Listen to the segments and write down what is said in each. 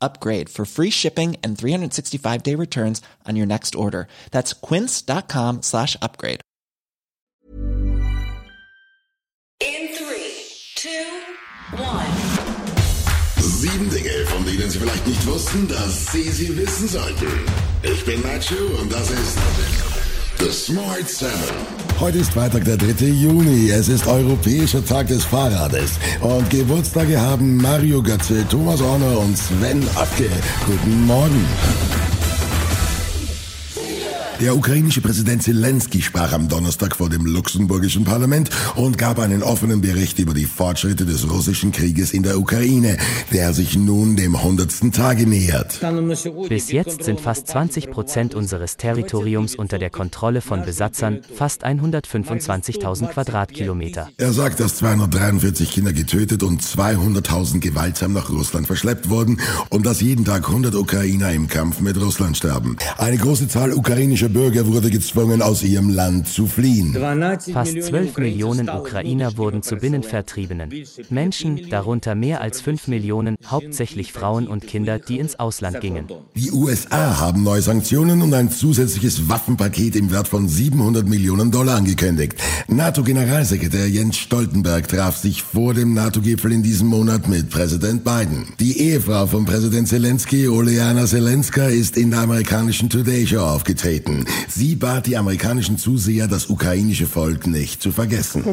upgrade for free shipping and 365 day returns on your next order. That's quince.com slash upgrade. In three, two, one. Sieben Dinge, von denen Sie vielleicht nicht wussten, dass Sie sie wissen sollten. Ich bin Nacho und das ist The Smart Seven. Heute ist Freitag, der 3. Juni. Es ist Europäischer Tag des Fahrrades. Und Geburtstage haben Mario Götze, Thomas Orner und Sven Ottke. Guten Morgen. Der ukrainische Präsident Zelensky sprach am Donnerstag vor dem luxemburgischen Parlament und gab einen offenen Bericht über die Fortschritte des russischen Krieges in der Ukraine, der sich nun dem 100. Tage nähert. Bis jetzt sind fast 20 Prozent unseres Territoriums unter der Kontrolle von Besatzern, fast 125.000 Quadratkilometer. Er sagt, dass 243 Kinder getötet und 200.000 gewaltsam nach Russland verschleppt wurden und dass jeden Tag 100 Ukrainer im Kampf mit Russland sterben. Eine große Zahl ukrainischer Bürger wurde gezwungen, aus ihrem Land zu fliehen. Fast 12 Millionen Ukrainer wurden zu Binnenvertriebenen. Menschen, darunter mehr als 5 Millionen, hauptsächlich Frauen und Kinder, die ins Ausland gingen. Die USA haben neue Sanktionen und ein zusätzliches Waffenpaket im Wert von 700 Millionen Dollar angekündigt. NATO-Generalsekretär Jens Stoltenberg traf sich vor dem NATO-Gipfel in diesem Monat mit Präsident Biden. Die Ehefrau von Präsident Zelensky, Oleana Zelenska, ist in der amerikanischen Today Show aufgetreten. Sie bat die amerikanischen Zuseher, das ukrainische Volk nicht zu vergessen.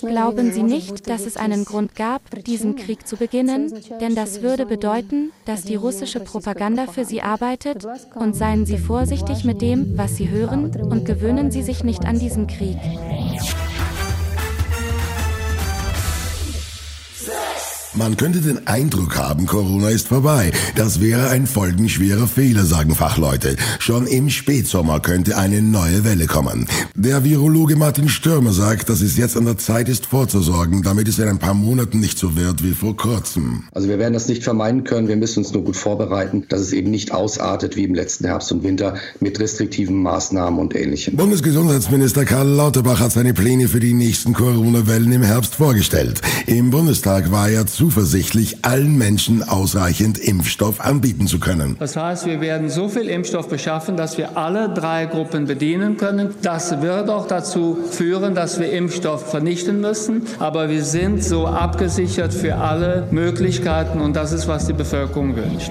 Glauben Sie nicht, dass es einen Grund gab, diesen Krieg zu beginnen? Denn das würde bedeuten, dass die russische Propaganda für Sie arbeitet? Und seien Sie vorsichtig mit dem, was Sie hören, und gewöhnen Sie sich nicht an diesen Krieg. Man könnte den Eindruck haben, Corona ist vorbei. Das wäre ein folgenschwerer Fehler, sagen Fachleute. Schon im Spätsommer könnte eine neue Welle kommen. Der Virologe Martin Stürmer sagt, dass es jetzt an der Zeit ist, vorzusorgen, damit es in ein paar Monaten nicht so wird wie vor kurzem. Also wir werden das nicht vermeiden können. Wir müssen uns nur gut vorbereiten, dass es eben nicht ausartet wie im letzten Herbst und Winter mit restriktiven Maßnahmen und Ähnlichem. Bundesgesundheitsminister Karl Lauterbach hat seine Pläne für die nächsten Corona-Wellen im Herbst vorgestellt. Im Bundestag war er zuversichtlich, allen Menschen ausreichend Impfstoff anbieten zu können. Das heißt, wir werden so viel Impfstoff beschaffen, dass wir alle drei Gruppen bedienen können. Das wird auch dazu führen, dass wir Impfstoff vernichten müssen. Aber wir sind so abgesichert für alle Möglichkeiten und das ist, was die Bevölkerung wünscht.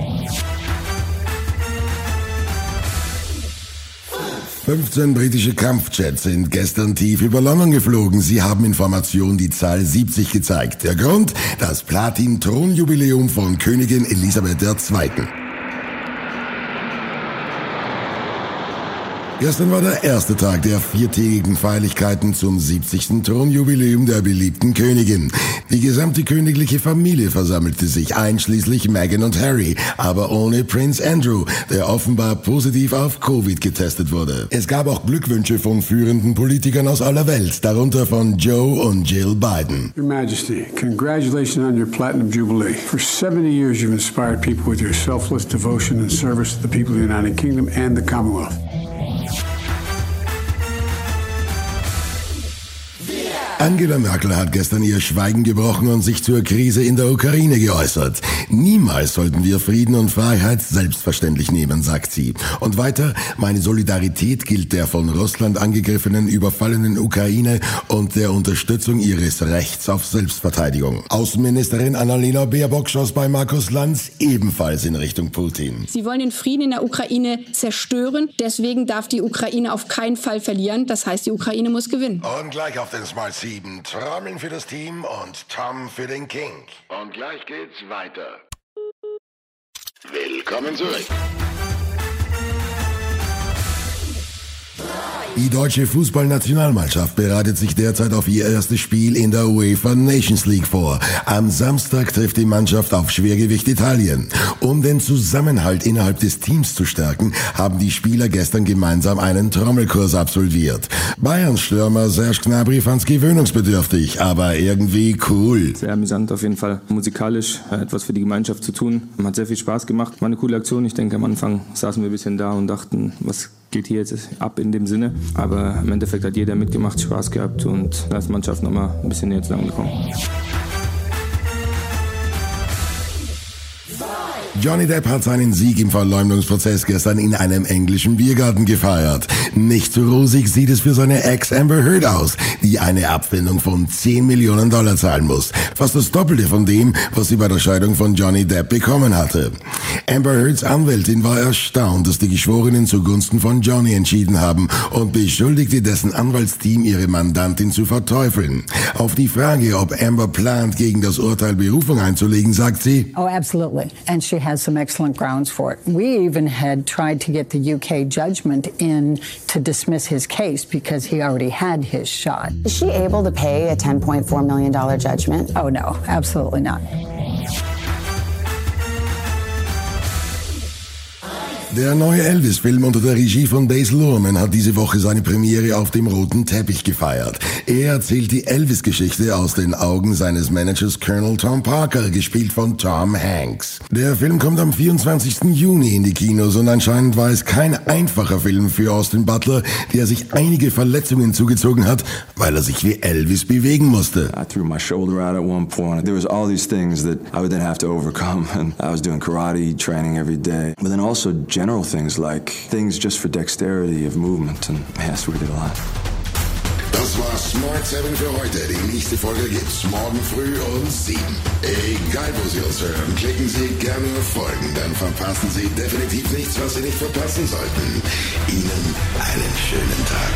15 britische Kampfjets sind gestern tief über London geflogen. Sie haben Informationen die Zahl 70 gezeigt. Der Grund? Das Platin-Thronjubiläum von Königin Elisabeth II. Gestern war der erste Tag der viertägigen Feierlichkeiten zum 70. Thronjubiläum der beliebten Königin. Die gesamte königliche Familie versammelte sich, einschließlich Meghan und Harry, aber ohne Prince Andrew, der offenbar positiv auf Covid getestet wurde. Es gab auch Glückwünsche von führenden Politikern aus aller Welt, darunter von Joe und Jill Biden. Your Majesty, congratulations on your Platinum Jubilee. For 70 years you've inspired people with your selfless devotion and service to the people of the United Kingdom and the Commonwealth. Angela Merkel hat gestern ihr Schweigen gebrochen und sich zur Krise in der Ukraine geäußert. Niemals sollten wir Frieden und Freiheit selbstverständlich nehmen, sagt sie. Und weiter, meine Solidarität gilt der von Russland angegriffenen, überfallenen Ukraine und der Unterstützung ihres Rechts auf Selbstverteidigung. Außenministerin Annalena Baerbock schoss bei Markus Lanz ebenfalls in Richtung Putin. Sie wollen den Frieden in der Ukraine zerstören. Deswegen darf die Ukraine auf keinen Fall verlieren. Das heißt, die Ukraine muss gewinnen. Und gleich auf den Smart 7. Trommeln für das Team und Tom für den King. Und gleich geht's weiter. Willkommen zurück. Die deutsche Fußballnationalmannschaft bereitet sich derzeit auf ihr erstes Spiel in der UEFA Nations League vor. Am Samstag trifft die Mannschaft auf Schwergewicht Italien. Um den Zusammenhalt innerhalb des Teams zu stärken, haben die Spieler gestern gemeinsam einen Trommelkurs absolviert. Bayerns Stürmer Serge Gnabry fand's gewöhnungsbedürftig, aber irgendwie cool. Sehr amüsant auf jeden Fall. Musikalisch äh, etwas für die Gemeinschaft zu tun. Hat sehr viel Spaß gemacht. War eine coole Aktion. Ich denke, am Anfang saßen wir ein bisschen da und dachten, was geht hier jetzt ab in dem Sinne. Aber im Endeffekt hat jeder mitgemacht, Spaß gehabt und als Mannschaft nochmal ein bisschen näher zusammengekommen. Johnny Depp hat seinen Sieg im Verleumdungsprozess gestern in einem englischen Biergarten gefeiert. Nicht so rosig sieht es für seine Ex Amber Heard aus, die eine Abfindung von 10 Millionen Dollar zahlen muss. Fast das Doppelte von dem, was sie bei der Scheidung von Johnny Depp bekommen hatte. Amber Heards Anwältin war erstaunt, dass die Geschworenen zugunsten von Johnny entschieden haben und beschuldigte dessen Anwaltsteam ihre Mandantin zu verteufeln. Auf die Frage, ob Amber plant, gegen das Urteil Berufung einzulegen, sagt sie, Oh, absolutely. And she has some excellent grounds for it. We even had tried to get the UK judgment in to dismiss his case because he already had his shot. Is she able to pay a $10.4 million judgment? Oh, no, absolutely not. Der neue Elvis-Film unter der Regie von Days Lurman hat diese Woche seine Premiere auf dem roten Teppich gefeiert. Er erzählt die Elvis-Geschichte aus den Augen seines Managers Colonel Tom Parker, gespielt von Tom Hanks. Der Film kommt am 24. Juni in die Kinos und anscheinend war es kein einfacher Film für Austin Butler, der sich einige Verletzungen zugezogen hat, weil er sich wie Elvis bewegen musste. I threw my shoulder out at one point. There was all these things that I would then have to overcome. And I was doing karate training every day. But then also general things like things just for dexterity of movement. And man, that's what we did a lot. Das war Smart 7 für heute. Die nächste Folge gibt's morgen früh um 7. Egal, wo Sie uns hören, klicken Sie gerne auf Folgen, dann verpassen Sie definitiv nichts, was Sie nicht verpassen sollten. Ihnen einen schönen Tag.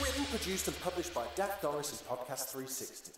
Written, produced, and published by Dak Doris Podcast 360.